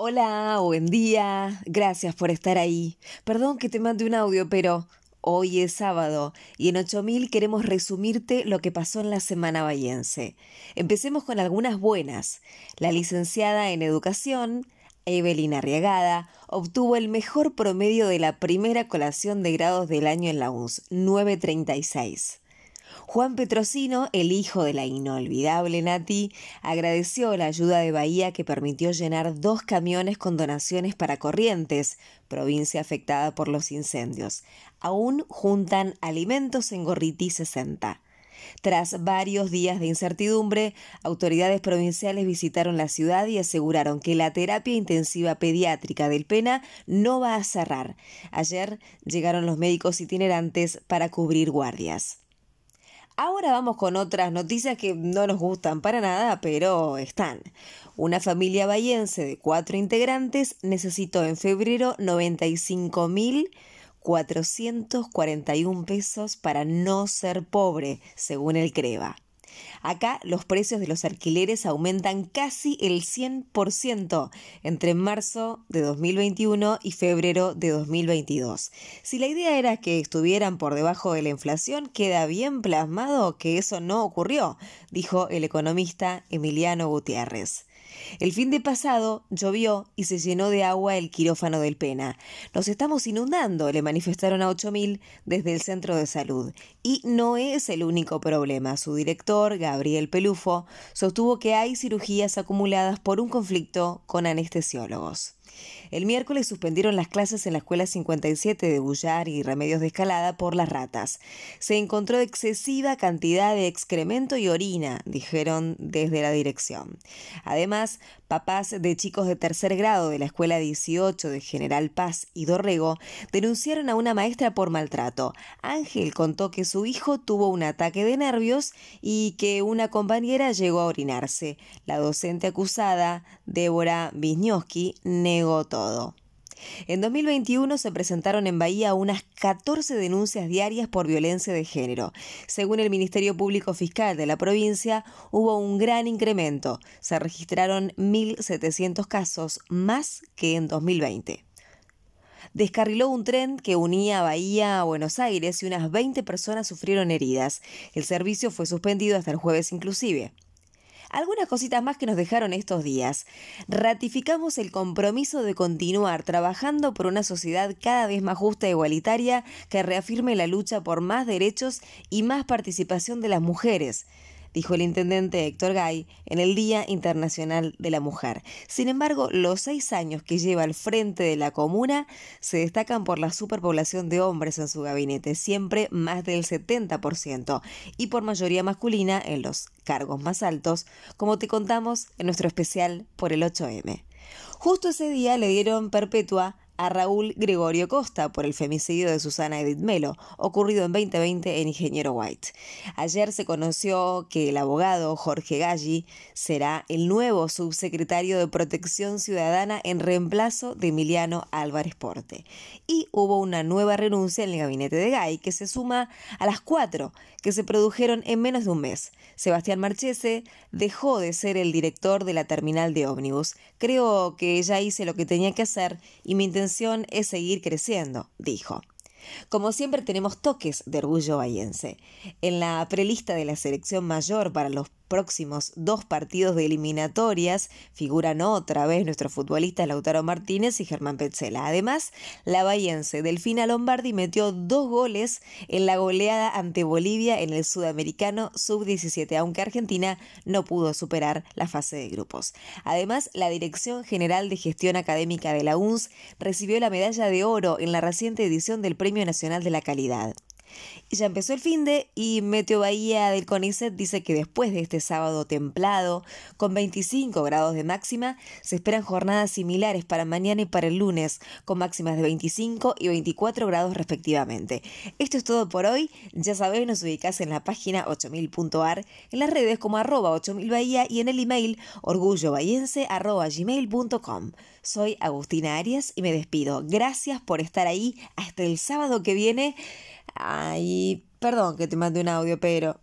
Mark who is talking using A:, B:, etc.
A: Hola, buen día. Gracias por estar ahí. Perdón que te mande un audio, pero hoy es sábado y en 8000 queremos resumirte lo que pasó en la semana bayense. Empecemos con algunas buenas. La licenciada en educación, Evelyn Arriagada, obtuvo el mejor promedio de la primera colación de grados del año en la UNS, 936. Juan Petrosino, el hijo de la inolvidable Nati, agradeció la ayuda de Bahía que permitió llenar dos camiones con donaciones para Corrientes, provincia afectada por los incendios. Aún juntan alimentos en Gorriti 60. Tras varios días de incertidumbre, autoridades provinciales visitaron la ciudad y aseguraron que la terapia intensiva pediátrica del Pena no va a cerrar. Ayer llegaron los médicos itinerantes para cubrir guardias. Ahora vamos con otras noticias que no nos gustan para nada, pero están. Una familia bahiense de cuatro integrantes necesitó en febrero 95.441 pesos para no ser pobre, según el CREVA. Acá los precios de los alquileres aumentan casi el 100% entre marzo de 2021 y febrero de 2022. Si la idea era que estuvieran por debajo de la inflación, queda bien plasmado que eso no ocurrió, dijo el economista Emiliano Gutiérrez. El fin de pasado llovió y se llenó de agua el quirófano del Pena. Nos estamos inundando, le manifestaron a 8000 desde el centro de salud. Y no es el único problema. Su director, Gabriel Pelufo, sostuvo que hay cirugías acumuladas por un conflicto con anestesiólogos. El miércoles suspendieron las clases en la Escuela 57 de Bullar y Remedios de Escalada por las ratas. Se encontró excesiva cantidad de excremento y orina, dijeron desde la dirección. Además, papás de chicos de tercer grado de la Escuela 18 de General Paz y Dorrego denunciaron a una maestra por maltrato. Ángel contó que su hijo tuvo un ataque de nervios y que una compañera llegó a orinarse. La docente acusada, Débora Wisniewski, negó todo. En 2021 se presentaron en Bahía unas 14 denuncias diarias por violencia de género. Según el Ministerio Público Fiscal de la provincia, hubo un gran incremento. Se registraron 1.700 casos, más que en 2020 descarriló un tren que unía Bahía a Buenos Aires y unas 20 personas sufrieron heridas. El servicio fue suspendido hasta el jueves inclusive. Algunas cositas más que nos dejaron estos días. Ratificamos el compromiso de continuar trabajando por una sociedad cada vez más justa e igualitaria que reafirme la lucha por más derechos y más participación de las mujeres dijo el intendente Héctor Gay en el Día Internacional de la Mujer. Sin embargo, los seis años que lleva al frente de la comuna se destacan por la superpoblación de hombres en su gabinete, siempre más del 70%, y por mayoría masculina en los cargos más altos, como te contamos en nuestro especial por el 8M. Justo ese día le dieron perpetua a Raúl Gregorio Costa por el femicidio de Susana Edith Melo, ocurrido en 2020 en Ingeniero White. Ayer se conoció que el abogado Jorge Galli será el nuevo subsecretario de Protección Ciudadana en reemplazo de Emiliano Álvarez Porte. Y hubo una nueva renuncia en el gabinete de Gay que se suma a las cuatro que se produjeron en menos de un mes. Sebastián Marchese dejó de ser el director de la terminal de ómnibus. Creo que ya hice lo que tenía que hacer y mi intención es seguir creciendo, dijo. Como siempre tenemos toques de orgullo bahiense. En la prelista de la selección mayor para los próximos dos partidos de eliminatorias figuran otra vez nuestros futbolistas Lautaro Martínez y Germán Petzela. Además, la bahiense Delfina Lombardi metió dos goles en la goleada ante Bolivia en el sudamericano sub-17, aunque Argentina no pudo superar la fase de grupos. Además, la Dirección General de Gestión Académica de la UNS recibió la medalla de oro en la reciente edición del Premio Nacional de la Calidad. Ya empezó el fin de y Meteo Bahía del CONICET dice que después de este sábado templado, con 25 grados de máxima, se esperan jornadas similares para mañana y para el lunes, con máximas de 25 y 24 grados respectivamente. Esto es todo por hoy. Ya sabéis, nos ubicás en la página 8000.ar, en las redes como arroba 8000 Bahía y en el email orgullobahiense arroba gmail.com. Soy Agustina Arias y me despido. Gracias por estar ahí hasta el sábado que viene. Ay, perdón que te mande un audio, pero